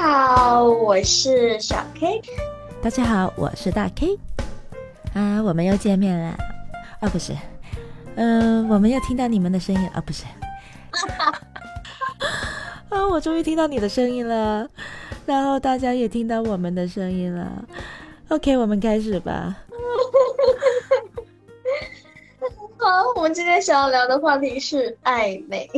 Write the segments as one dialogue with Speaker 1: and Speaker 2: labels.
Speaker 1: 好，我是小 K。
Speaker 2: 大家好，我是大 K。啊，我们又见面了。啊，不是，嗯，我们又听到你们的声音啊，不是。啊，我终于听到你的声音了，然后大家也听到我们的声音了。OK，我们开始吧。
Speaker 1: 好，我们今天想要聊的话题是暧昧。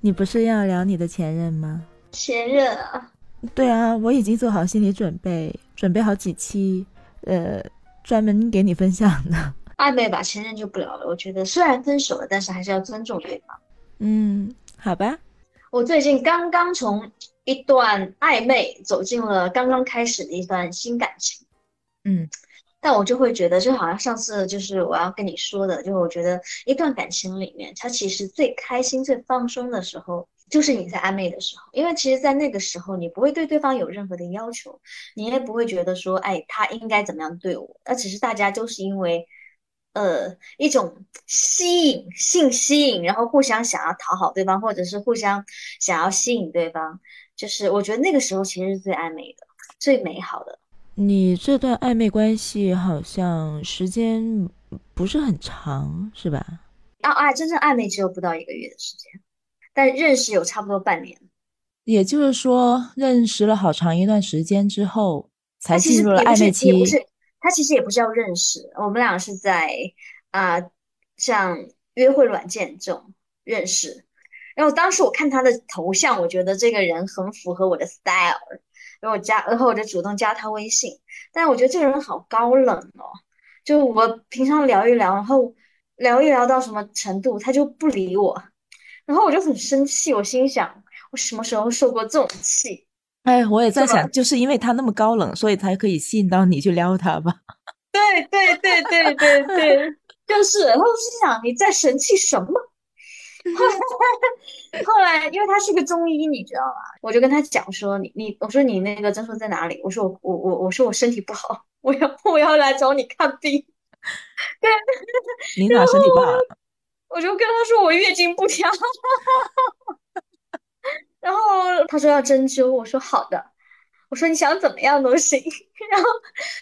Speaker 2: 你不是要聊你的前任吗？
Speaker 1: 前任啊？
Speaker 2: 对啊，我已经做好心理准备，准备好几期，呃，专门给你分享的。
Speaker 1: 暧昧吧，前任就不聊了。我觉得虽然分手了，但是还是要尊重对方。
Speaker 2: 嗯，好吧。
Speaker 1: 我最近刚刚从一段暧昧走进了刚刚开始的一段新感情。
Speaker 2: 嗯，
Speaker 1: 但我就会觉得，就好像上次就是我要跟你说的，就是我觉得一段感情里面，它其实最开心、最放松的时候。就是你在暧昧的时候，因为其实，在那个时候，你不会对对方有任何的要求，你也不会觉得说，哎，他应该怎么样对我，那只是大家就是因为，呃，一种吸引性吸引，然后互相想要讨好对方，或者是互相想要吸引对方，就是我觉得那个时候其实是最暧昧的、最美好的。
Speaker 2: 你这段暧昧关系好像时间不是很长，是吧？
Speaker 1: 啊，啊，真正暧昧只有不到一个月的时间。但认识有差不多半年，
Speaker 2: 也就是说，认识了好长一段时间之后，才进入了暧昧期。
Speaker 1: 不是，他其实也不是要认识，我们俩是在啊，像约会软件这种认识。然后当时我看他的头像，我觉得这个人很符合我的 style，然后我加，然后我就主动加他微信。但我觉得这个人好高冷哦，就我平常聊一聊，然后聊一聊到什么程度，他就不理我。然后我就很生气，我心想，我什么时候受过这种气？
Speaker 2: 哎，我也在想，就是因为他那么高冷，所以才可以吸引到你去撩他吧？
Speaker 1: 对对对对对对，就是。然后我心想，你在生气什么？后来，后来因为他是个中医，你知道吗？我就跟他讲说，你你，我说你那个诊所在哪里？我说我我我我说我身体不好，我要我要来找你看病。对，
Speaker 2: 你哪身体不好？
Speaker 1: 我就跟他说我月经不调，然后他说要针灸，我说好的，我说你想怎么样都行。然后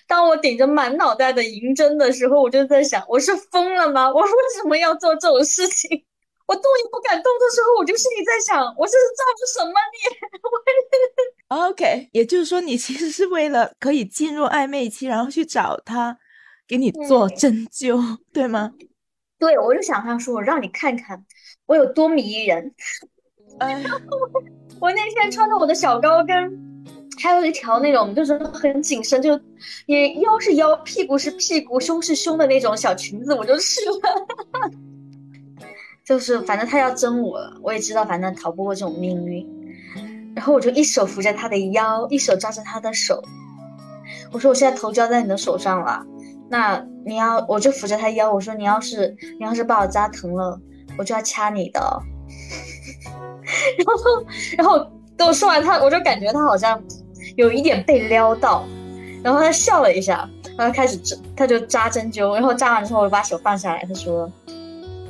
Speaker 1: 当我顶着满脑袋的银针的时候，我就在想，我是疯了吗？我为什么要做这种事情？我动也不敢动的时候，我就心里在想，我这是造着什么
Speaker 2: 孽？OK，也就是说，你其实是为了可以进入暧昧期，然后去找他给你做针灸，对吗？
Speaker 1: 对，我就想他说，我让你看看我有多迷人。哎，我那天穿着我的小高跟，还有一条那种就是很紧身，就你腰是腰，屁股是屁股，胸是胸的那种小裙子，我就试了。就是反正他要争我了，我也知道，反正逃不过这种命运。然后我就一手扶着他的腰，一手抓着他的手，我说我现在头交在你的手上了。那你要，我就扶着他腰，我说你要是你要是把我扎疼了，我就要掐你的。然后，然后等我说完他，我就感觉他好像有一点被撩到，然后他笑了一下，然后开始针，他就扎针灸，然后扎完之后我就把手放下来，他说，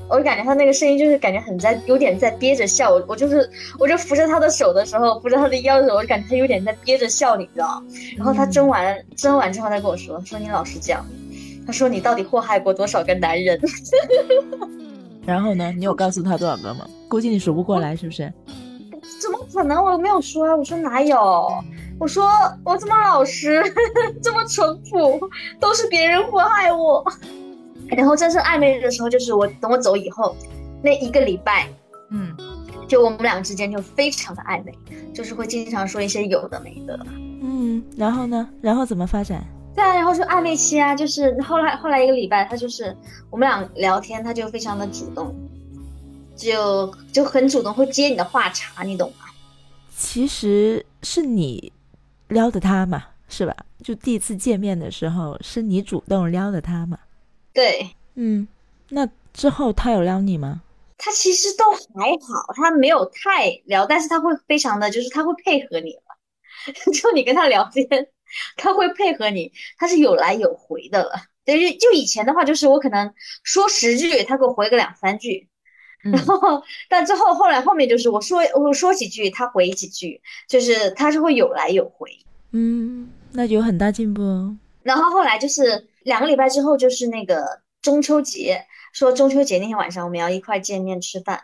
Speaker 1: 我就感觉他那个声音就是感觉很在，有点在憋着笑。我我就是我就扶着他的手的时候，扶着他的腰的时候，我就感觉他有点在憋着笑，你知道然后他针完针完之后，他跟我说，说你老实讲。他说：“你到底祸害过多少个男人？”
Speaker 2: 然后呢？你有告诉他多少个吗？估计你数不过来，是不是？
Speaker 1: 怎么可能？我没有说啊！我说哪有？我说我这么老实，这么淳朴，都是别人祸害我。然后真正暧昧的时候，就是我等我走以后那一个礼拜，
Speaker 2: 嗯，
Speaker 1: 就我们俩之间就非常的暧昧，就是会经常说一些有的没的。
Speaker 2: 嗯，然后呢？然后怎么发展？
Speaker 1: 对啊，然后就暧昧期啊，就是后来后来一个礼拜，他就是我们俩聊天，他就非常的主动，就就很主动，会接你的话茬，你懂吗？
Speaker 2: 其实是你撩的他嘛，是吧？就第一次见面的时候，是你主动撩的他嘛？
Speaker 1: 对，
Speaker 2: 嗯，那之后他有撩你吗？
Speaker 1: 他其实都还好，他没有太撩，但是他会非常的就是他会配合你了，就你跟他聊天。他会配合你，他是有来有回的了。等于就以前的话，就是我可能说十句，他给我回个两三句。然后但之后后来后面就是我说我说几句，他回几句，就是他是会有来有回。
Speaker 2: 嗯，那就有很大进步哦。
Speaker 1: 然后后来就是两个礼拜之后，就是那个中秋节，说中秋节那天晚上我们要一块见面吃饭，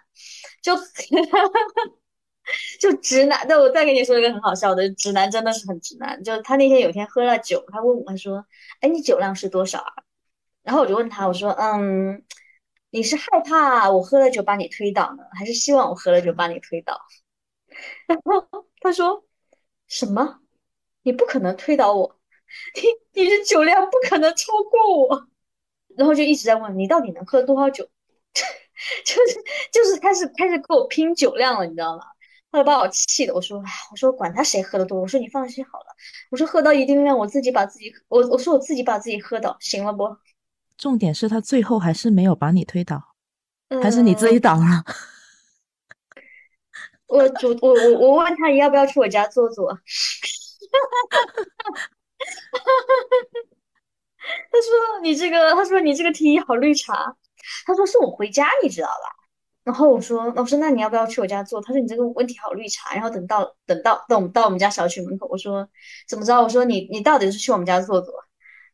Speaker 1: 就 就直男。那我再跟你说一个很好笑的，直男真的是很直男。就他那天有天喝了酒，他问我，他说：“哎，你酒量是多少啊？”然后我就问他，我说：“嗯，你是害怕我喝了酒把你推倒呢，还是希望我喝了酒把你推倒？” 然后他说：“什么？你不可能推倒我。”你你的酒量不可能超过我，然后就一直在问你到底能喝多少酒，就是就是开始开始跟我拼酒量了，你知道吗？后来把我气的，我说我说管他谁喝的多，我说你放心好了，我说喝到一定量我自己把自己我我说我自己把自己喝倒，行了不？
Speaker 2: 重点是他最后还是没有把你推倒，还是你自己倒了？
Speaker 1: 我主我我我问他你要不要去我家坐坐？他说：“你这个，他说你这个提议好绿茶。他说送我回家，你知道吧？然后我说，我说那你要不要去我家坐？他说你这个问题好绿茶。然后等到等到等我们到我们家小区门口，我说怎么着？我说你你到底是去我们家坐坐，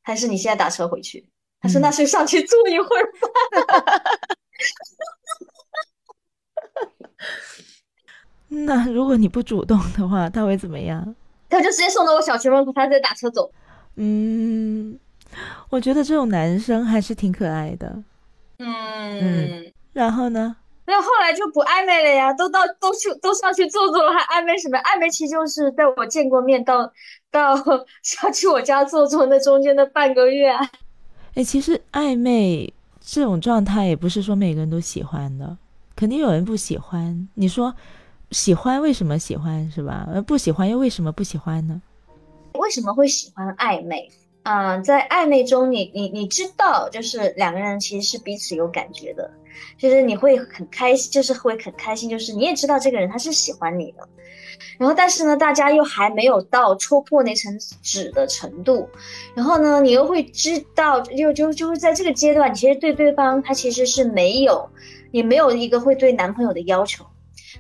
Speaker 1: 还是你现在打车回去？他说那是上去坐一会儿吧。
Speaker 2: 那如果你不主动的话，他会怎么样？”
Speaker 1: 他就直接送到我小区门口，他再打车走。
Speaker 2: 嗯，我觉得这种男生还是挺可爱的。
Speaker 1: 嗯，
Speaker 2: 然后呢？
Speaker 1: 那后来就不暧昧了呀，都到都去都上去坐坐了，还暧昧什么？暧昧期就是在我见过面到到 上去我家坐坐那中间的半个月。
Speaker 2: 哎，其实暧昧这种状态也不是说每个人都喜欢的，肯定有人不喜欢。你说。喜欢为什么喜欢是吧？呃，不喜欢又为什么不喜欢呢？
Speaker 1: 为什么会喜欢暧昧？嗯，在暧昧中，你你你知道，就是两个人其实是彼此有感觉的，就是你会很开心，就是会很开心，就是你也知道这个人他是喜欢你的，然后但是呢，大家又还没有到戳破那层纸的程度，然后呢，你又会知道，又就就是在这个阶段，其实对对方他其实是没有，也没有一个会对男朋友的要求。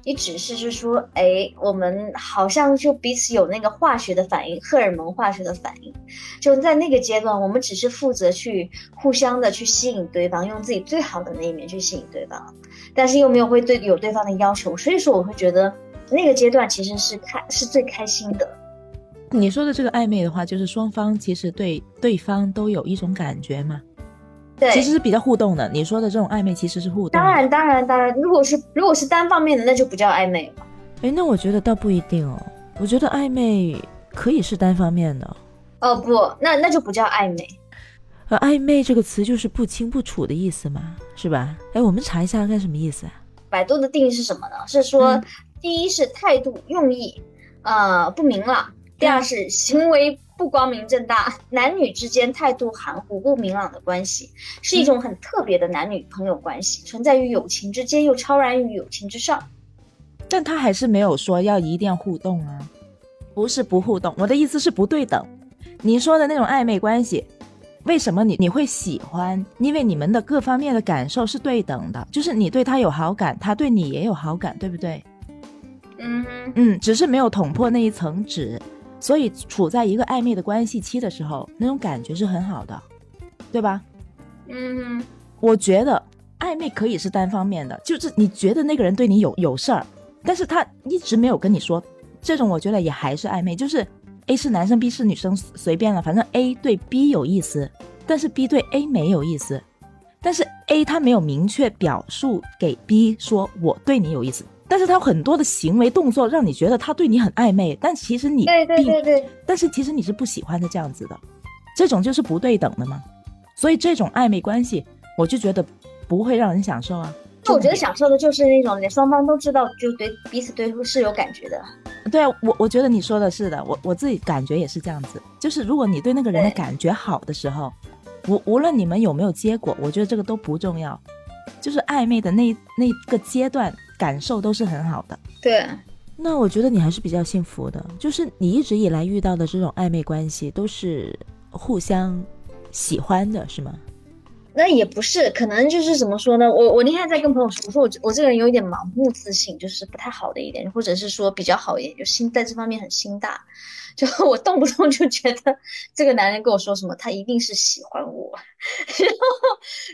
Speaker 1: 你只是是说，哎，我们好像就彼此有那个化学的反应，荷尔蒙化学的反应，就在那个阶段，我们只是负责去互相的去吸引对方，用自己最好的那一面去吸引对方，但是又没有会对有对方的要求，所以说我会觉得那个阶段其实是开是最开心的。
Speaker 2: 你说的这个暧昧的话，就是双方其实对对方都有一种感觉嘛吗？其实是比较互动的。你说的这种暧昧其实是互动。
Speaker 1: 当然，当然，当然。如果是如果是单方面的，那就不叫暧昧了。
Speaker 2: 哎，那我觉得倒不一定哦。我觉得暧昧可以是单方面的。
Speaker 1: 哦不，那那就不叫暧昧。
Speaker 2: 呃，暧昧这个词就是不清不楚的意思嘛，是吧？哎，我们查一下看什么意思啊？
Speaker 1: 百度的定义是什么呢？是说，第一是态度用意，呃，不明朗；第二是行为。不光明正大，男女之间态度含糊不明朗的关系，是一种很特别的男女朋友关系，存在于友情之间，又超然于友情之上。
Speaker 2: 但他还是没有说要一定要互动啊，不是不互动，我的意思是不对等。你说的那种暧昧关系，为什么你你会喜欢？因为你们的各方面的感受是对等的，就是你对他有好感，他对你也有好感，对不对？
Speaker 1: 嗯
Speaker 2: 嗯，只是没有捅破那一层纸。所以处在一个暧昧的关系期的时候，那种感觉是很好的，对吧？
Speaker 1: 嗯，
Speaker 2: 我觉得暧昧可以是单方面的，就是你觉得那个人对你有有事儿，但是他一直没有跟你说，这种我觉得也还是暧昧。就是 A 是男生，B 是女生，随便了，反正 A 对 B 有意思，但是 B 对 A 没有意思，但是 A 他没有明确表述给 B 说我对你有意思。但是他有很多的行为动作让你觉得他对你很暧昧，但其实你
Speaker 1: 对对对对，
Speaker 2: 但是其实你是不喜欢他这样子的，这种就是不对等的嘛。所以这种暧昧关系，我就觉得不会让人享受啊。
Speaker 1: 那我觉得享受的就是那种双方都知道，就对彼此对是有感觉的。
Speaker 2: 对啊，我我觉得你说的是的，我我自己感觉也是这样子。就是如果你对那个人的感觉好的时候，无无论你们有没有结果，我觉得这个都不重要。就是暧昧的那那个阶段。感受都是很好的，
Speaker 1: 对。
Speaker 2: 那我觉得你还是比较幸福的，就是你一直以来遇到的这种暧昧关系都是互相喜欢的，是吗？
Speaker 1: 那也不是，可能就是怎么说呢？我我那天在跟朋友说，我说我我这个人有一点盲目自信，就是不太好的一点，或者是说比较好一点，就心在这方面很心大，就我动不动就觉得这个男人跟我说什么，他一定是喜欢我，然后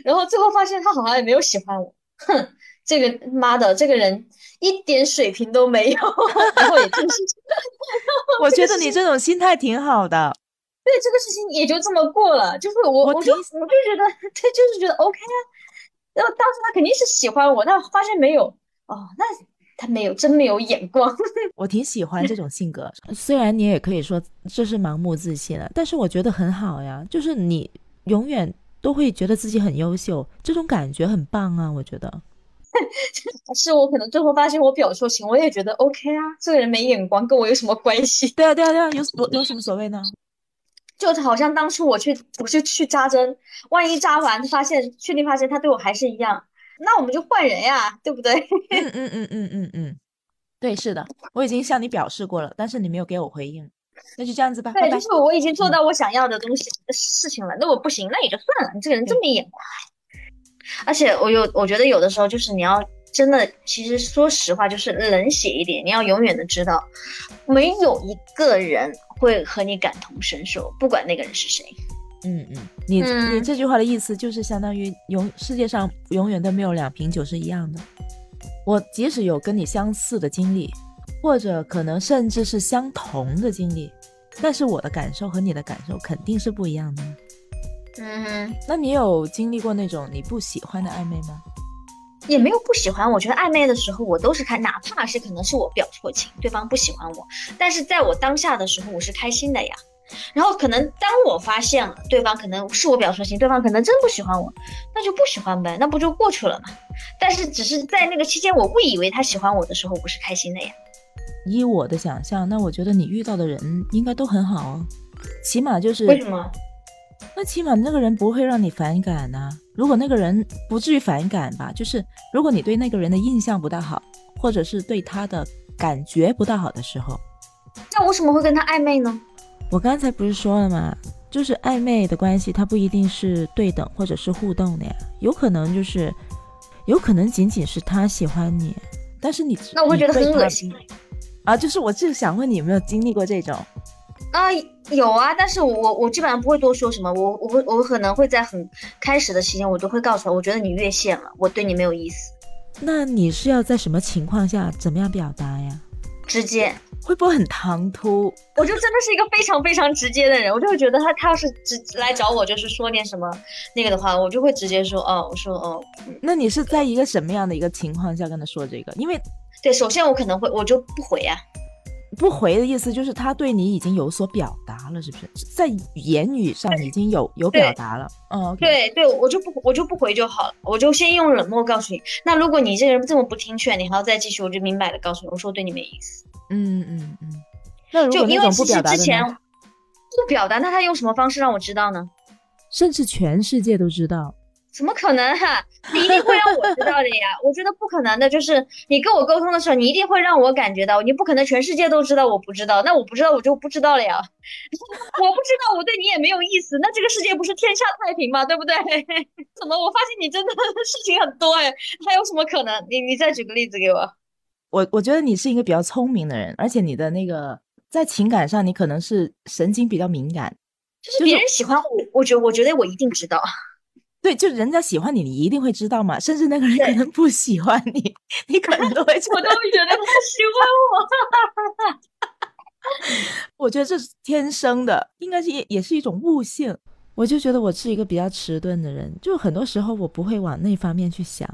Speaker 1: 然后最后发现他好像也没有喜欢我，哼，这个妈的，这个人一点水平都没有，然后也就是，
Speaker 2: 我觉得你这种心态挺好的。
Speaker 1: 对这个事情也就这么过了，就是我我就我就觉得 他就是觉得 OK 啊，然后当时他肯定是喜欢我，但发现没有哦，那他没有真没有眼光。
Speaker 2: 我挺喜欢这种性格，虽然你也可以说这是盲目自信了，但是我觉得很好呀，就是你永远都会觉得自己很优秀，这种感觉很棒啊，我觉得。
Speaker 1: 是我可能最后发现我表错情，我也觉得 OK 啊，这个人没眼光跟我有什么关系？
Speaker 2: 对啊对啊对啊，有有有什么所谓呢？
Speaker 1: 就好像当初我去，我去去扎针，万一扎完发现，确定发现他对我还是一样，那我们就换人呀，对不对？
Speaker 2: 嗯嗯嗯嗯嗯嗯，对，是的，我已经向你表示过了，但是你没有给我回应，那就这样子吧。
Speaker 1: 对，就是我已经做到我想要的东西事情了，那我不行，那也就算了。你这个人这么眼快，而且我有，我觉得有的时候就是你要。真的，其实说实话，就是冷血一点。你要永远的知道，没有一个人会和你感同身受，不管那个人是谁。
Speaker 2: 嗯嗯，你你这句话的意思就是相当于永世界上永远都没有两瓶酒是一样的。我即使有跟你相似的经历，或者可能甚至是相同的经历，但是我的感受和你的感受肯定是不一样的。
Speaker 1: 嗯，
Speaker 2: 那你有经历过那种你不喜欢的暧昧吗？
Speaker 1: 也没有不喜欢，我觉得暧昧的时候我都是开，哪怕是可能是我表错情，对方不喜欢我，但是在我当下的时候我是开心的呀。然后可能当我发现了对方可能是我表错情，对方可能真不喜欢我，那就不喜欢呗，那不就过去了嘛。但是只是在那个期间我误以为他喜欢我的时候，我是开心的呀。
Speaker 2: 以我的想象，那我觉得你遇到的人应该都很好哦，起码就是
Speaker 1: 为什么？
Speaker 2: 那起码那个人不会让你反感呢。如果那个人不至于反感吧，就是如果你对那个人的印象不大好，或者是对他的感觉不大好的时候，
Speaker 1: 那为什么会跟他暧昧呢？
Speaker 2: 我刚才不是说了吗？就是暧昧的关系，它不一定是对等或者是互动的呀，有可能就是，有可能仅仅是他喜欢你，但是你
Speaker 1: 那我会觉得很恶心
Speaker 2: 啊。就是我就想问你有没有经历过这种？
Speaker 1: 啊，有啊，但是我我基本上不会多说什么，我我会我可能会在很开始的期间，我都会告诉他，我觉得你越线了，我对你没有意思。
Speaker 2: 那你是要在什么情况下怎么样表达呀？
Speaker 1: 直接，
Speaker 2: 会不会很唐突？
Speaker 1: 我就真的是一个非常非常直接的人，我就会觉得他他要是直来找我，就是说点什么那个的话，我就会直接说，哦，我说，哦。
Speaker 2: 那你是在一个什么样的一个情况下跟他说这个？因为，
Speaker 1: 对，首先我可能会我就不回呀。
Speaker 2: 不回的意思就是他对你已经有所表达了，是不是？在言语上已经有有表达了。嗯，
Speaker 1: 对对，我就不我就不回就好了，我就先用冷漠告诉你。那如果你这个人这么不听劝，你还要再继续，我就明摆的告诉你，我说对你没意思。
Speaker 2: 嗯嗯嗯。那
Speaker 1: 就因为其实之前
Speaker 2: 不
Speaker 1: 表达，那他用什么方式让我知道呢？
Speaker 2: 甚至全世界都知道。
Speaker 1: 怎么可能哈？你一定会让我知道的呀！我觉得不可能的，就是你跟我沟通的时候，你一定会让我感觉到，你不可能全世界都知道我不知道，那我不知道我就不知道了呀。我不知道我对你也没有意思，那这个世界不是天下太平吗？对不对？怎么我发现你真的 事情很多哎？还有什么可能？你你再举个例子给我。
Speaker 2: 我我觉得你是一个比较聪明的人，而且你的那个在情感上你可能是神经比较敏感，
Speaker 1: 就是别人喜欢我，我觉我觉得我一定知道。
Speaker 2: 对，就人家喜欢你，你一定会知道嘛。甚至那个人可能不喜欢你，你可能都会。
Speaker 1: 我都觉得他喜欢我。
Speaker 2: 我觉得这是天生的，应该是也也是一种悟性。我就觉得我是一个比较迟钝的人，就很多时候我不会往那方面去想。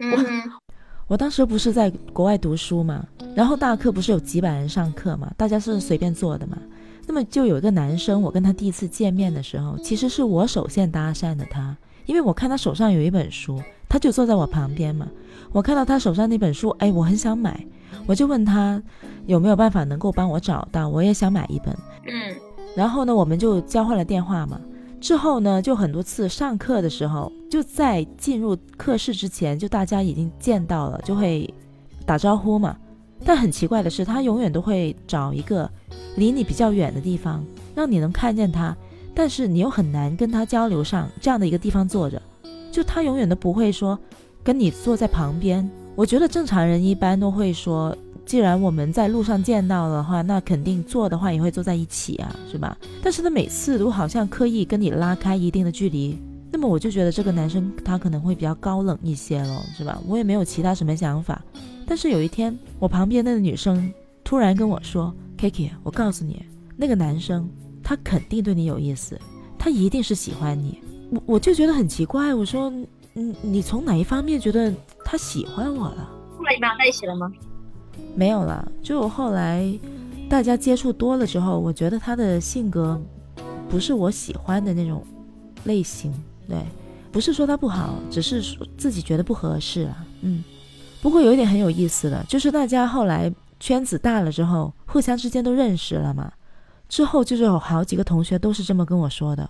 Speaker 1: 嗯。
Speaker 2: 我当时不是在国外读书嘛，然后大课不是有几百人上课嘛，大家是随便坐的嘛。那么就有一个男生，我跟他第一次见面的时候，其实是我首先搭讪的他。因为我看他手上有一本书，他就坐在我旁边嘛。我看到他手上那本书，哎，我很想买，我就问他有没有办法能够帮我找到，我也想买一本。
Speaker 1: 嗯，
Speaker 2: 然后呢，我们就交换了电话嘛。之后呢，就很多次上课的时候，就在进入课室之前，就大家已经见到了，就会打招呼嘛。但很奇怪的是，他永远都会找一个离你比较远的地方，让你能看见他。但是你又很难跟他交流上这样的一个地方坐着，就他永远都不会说跟你坐在旁边。我觉得正常人一般都会说，既然我们在路上见到的话，那肯定坐的话也会坐在一起啊，是吧？但是他每次都好像刻意跟你拉开一定的距离，那么我就觉得这个男生他可能会比较高冷一些了，是吧？我也没有其他什么想法。但是有一天，我旁边那个女生突然跟我说：“Kiki，我告诉你，那个男生他肯定对你有意思，他一定是喜欢你。”我我就觉得很奇怪，我说：“嗯，你从哪一方面觉得他喜欢我了？”
Speaker 1: 后来你们俩在一起了吗？
Speaker 2: 没有了。就后来大家接触多了之后，我觉得他的性格不是我喜欢的那种类型。对，不是说他不好，只是说自己觉得不合适啊。嗯。不过有一点很有意思的，就是大家后来圈子大了之后，互相之间都认识了嘛。之后就是有好几个同学都是这么跟我说的，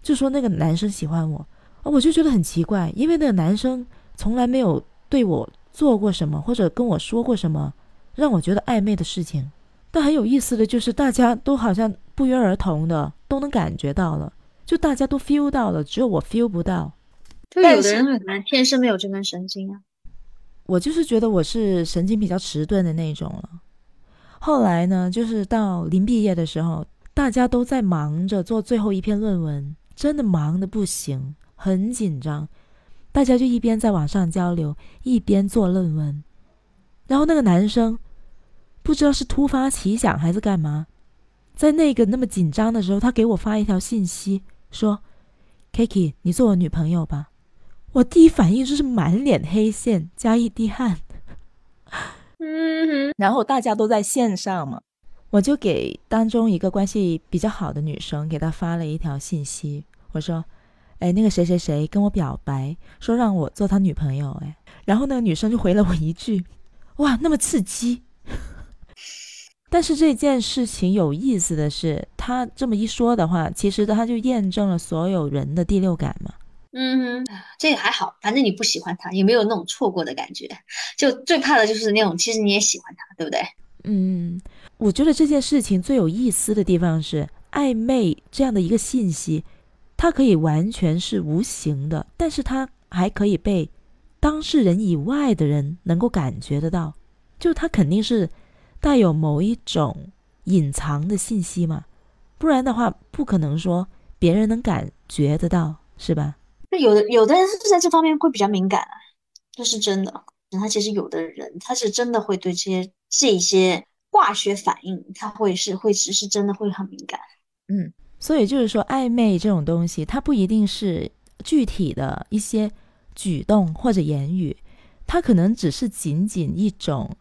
Speaker 2: 就说那个男生喜欢我，我就觉得很奇怪，因为那个男生从来没有对我做过什么，或者跟我说过什么让我觉得暧昧的事情。但很有意思的就是，大家都好像不约而同的都能感觉到了，就大家都 feel 到了，只有我 feel 不到。
Speaker 1: 就有的人很难天生没有这根神经啊。
Speaker 2: 我就是觉得我是神经比较迟钝的那种了。后来呢，就是到临毕业的时候，大家都在忙着做最后一篇论文，真的忙的不行，很紧张。大家就一边在网上交流，一边做论文。然后那个男生不知道是突发奇想还是干嘛，在那个那么紧张的时候，他给我发一条信息说：“Kiki，你做我女朋友吧。”我第一反应就是满脸黑线加一滴汗，
Speaker 1: 嗯，
Speaker 2: 然后大家都在线上嘛，我就给当中一个关系比较好的女生给她发了一条信息，我说：“哎，那个谁谁谁跟我表白，说让我做他女朋友。”哎，然后那个女生就回了我一句：“哇，那么刺激。”但是这件事情有意思的是，他这么一说的话，其实他就验证了所有人的第六感嘛。
Speaker 1: 嗯，这个还好，反正你不喜欢他，也没有那种错过的感觉。就最怕的就是那种，其实你也喜欢他，对不对？
Speaker 2: 嗯，我觉得这件事情最有意思的地方是暧昧这样的一个信息，它可以完全是无形的，但是它还可以被当事人以外的人能够感觉得到，就它肯定是带有某一种隐藏的信息嘛，不然的话不可能说别人能感觉得到，是吧？
Speaker 1: 那有的有的人是在这方面会比较敏感，这是真的。他其实有的人他是真的会对这些这些化学反应，他会是会是是真的会很敏感。
Speaker 2: 嗯，所以就是说暧昧这种东西，它不一定是具体的一些举动或者言语，它可能只是仅仅一种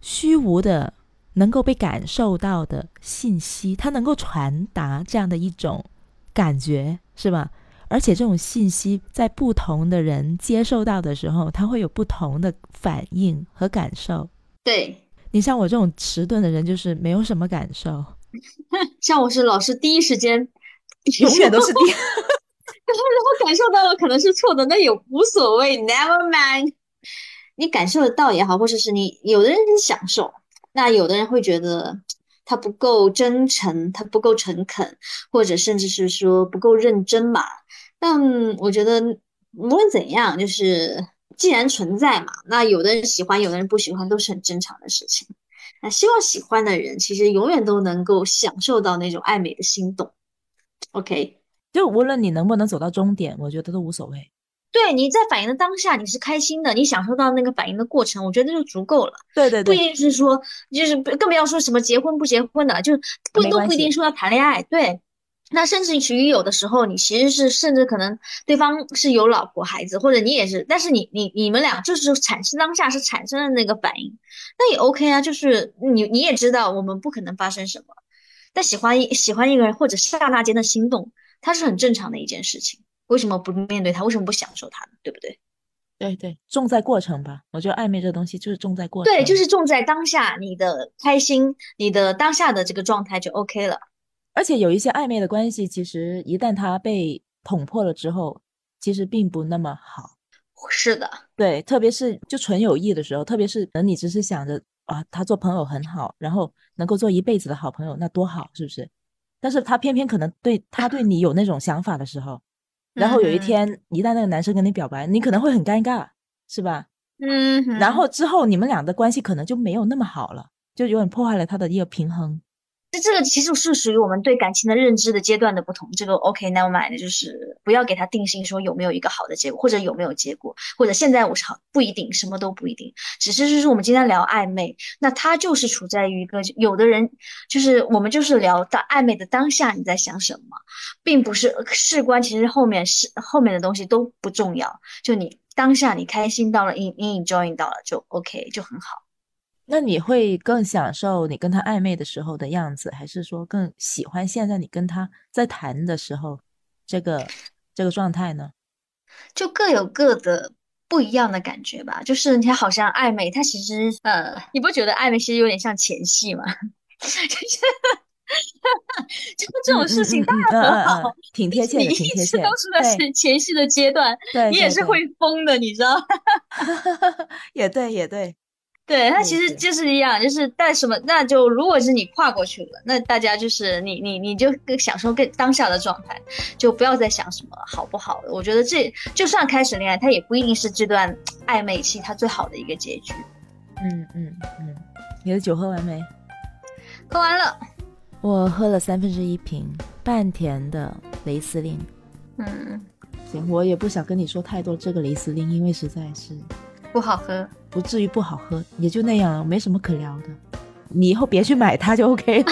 Speaker 2: 虚无的能够被感受到的信息，它能够传达这样的一种感觉，是吧？而且这种信息在不同的人接受到的时候，他会有不同的反应和感受。
Speaker 1: 对
Speaker 2: 你像我这种迟钝的人，就是没有什么感受。
Speaker 1: 像我是老师，第一时间
Speaker 2: 永远都是第，
Speaker 1: 然 后然后感受到了可能是错的，那也无所谓，Never mind。你感受得到也好，或者是你有的人享受，那有的人会觉得。他不够真诚，他不够诚恳，或者甚至是说不够认真嘛？但我觉得无论怎样，就是既然存在嘛，那有的人喜欢，有的人不喜欢，都是很正常的事情。那希望喜欢的人其实永远都能够享受到那种爱美的心动。OK，
Speaker 2: 就无论你能不能走到终点，我觉得都无所谓。
Speaker 1: 对，你在反应的当下你是开心的，你享受到那个反应的过程，我觉得就足够了。
Speaker 2: 对对对，
Speaker 1: 不一定是说，就是更不要说什么结婚不结婚的，就不都不一定说要谈恋爱。对，那甚至于有的时候，你其实是甚至可能对方是有老婆孩子，或者你也是，但是你你你们俩就是产生当下是产生了那个反应，那也 OK 啊。就是你你也知道我们不可能发生什么，但喜欢喜欢一个人或者刹那间的心动，它是很正常的一件事情。为什么不面对他？为什么不享受他呢？对不对？
Speaker 2: 对对，重在过程吧。我觉得暧昧这东西就是重在过程。
Speaker 1: 对，就是重在当下，你的开心，你的当下的这个状态就 OK 了。
Speaker 2: 而且有一些暧昧的关系，其实一旦它被捅破了之后，其实并不那么好。
Speaker 1: 是的，
Speaker 2: 对，特别是就纯友谊的时候，特别是等你只是想着啊，他做朋友很好，然后能够做一辈子的好朋友，那多好，是不是？但是他偏偏可能对他对你有那种想法的时候。然后有一天一旦那个男生跟你表白，你可能会很尴尬，是吧？
Speaker 1: 嗯，
Speaker 2: 然后之后你们俩的关系可能就没有那么好了，就有点破坏了他的一个平衡。
Speaker 1: 这这个其实是属于我们对感情的认知的阶段的不同。这个 OK，never mind，就是不要给他定性说有没有一个好的结果，或者有没有结果，或者现在我是好不一定，什么都不一定。只是就是我们今天聊暧昧，那他就是处在于一个有的人就是我们就是聊到暧昧的当下你在想什么，并不是事关其实后面是后面的东西都不重要，就你当下你开心到了，你你 enjoy 到了就 OK 就很好。
Speaker 2: 那你会更享受你跟他暧昧的时候的样子，还是说更喜欢现在你跟他在谈的时候这个这个状态呢？
Speaker 1: 就各有各的不一样的感觉吧。就是你好像暧昧，他其实呃，你不觉得暧昧其实有点像前戏吗？就是 就这种事情当然很好，
Speaker 2: 挺贴切的，挺贴切。
Speaker 1: 都是在前前戏的阶段，
Speaker 2: 对
Speaker 1: 你也是会疯的，你知道？
Speaker 2: 也对，也对。
Speaker 1: 对他其实就是一样，就是带什么，那就如果是你跨过去了，那大家就是你你你就更享受更当下的状态，就不要再想什么好不好的。我觉得这就算开始恋爱，它也不一定是这段暧昧期它最好的一个结局。
Speaker 2: 嗯嗯嗯，你的酒喝完没？
Speaker 1: 喝完了，
Speaker 2: 我喝了三分之一瓶半甜的雷司令。
Speaker 1: 嗯，
Speaker 2: 行，我也不想跟你说太多这个雷司令，因为实在是。
Speaker 1: 不好喝，
Speaker 2: 不至于不好喝，也就那样了，没什么可聊的。你以后别去买它就 OK。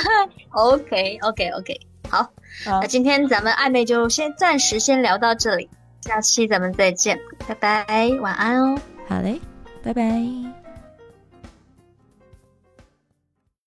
Speaker 1: OK OK OK，好，那今天咱们暧昧就先暂时先聊到这里，下期咱们再见，拜拜，晚安哦。
Speaker 2: 好嘞，拜拜。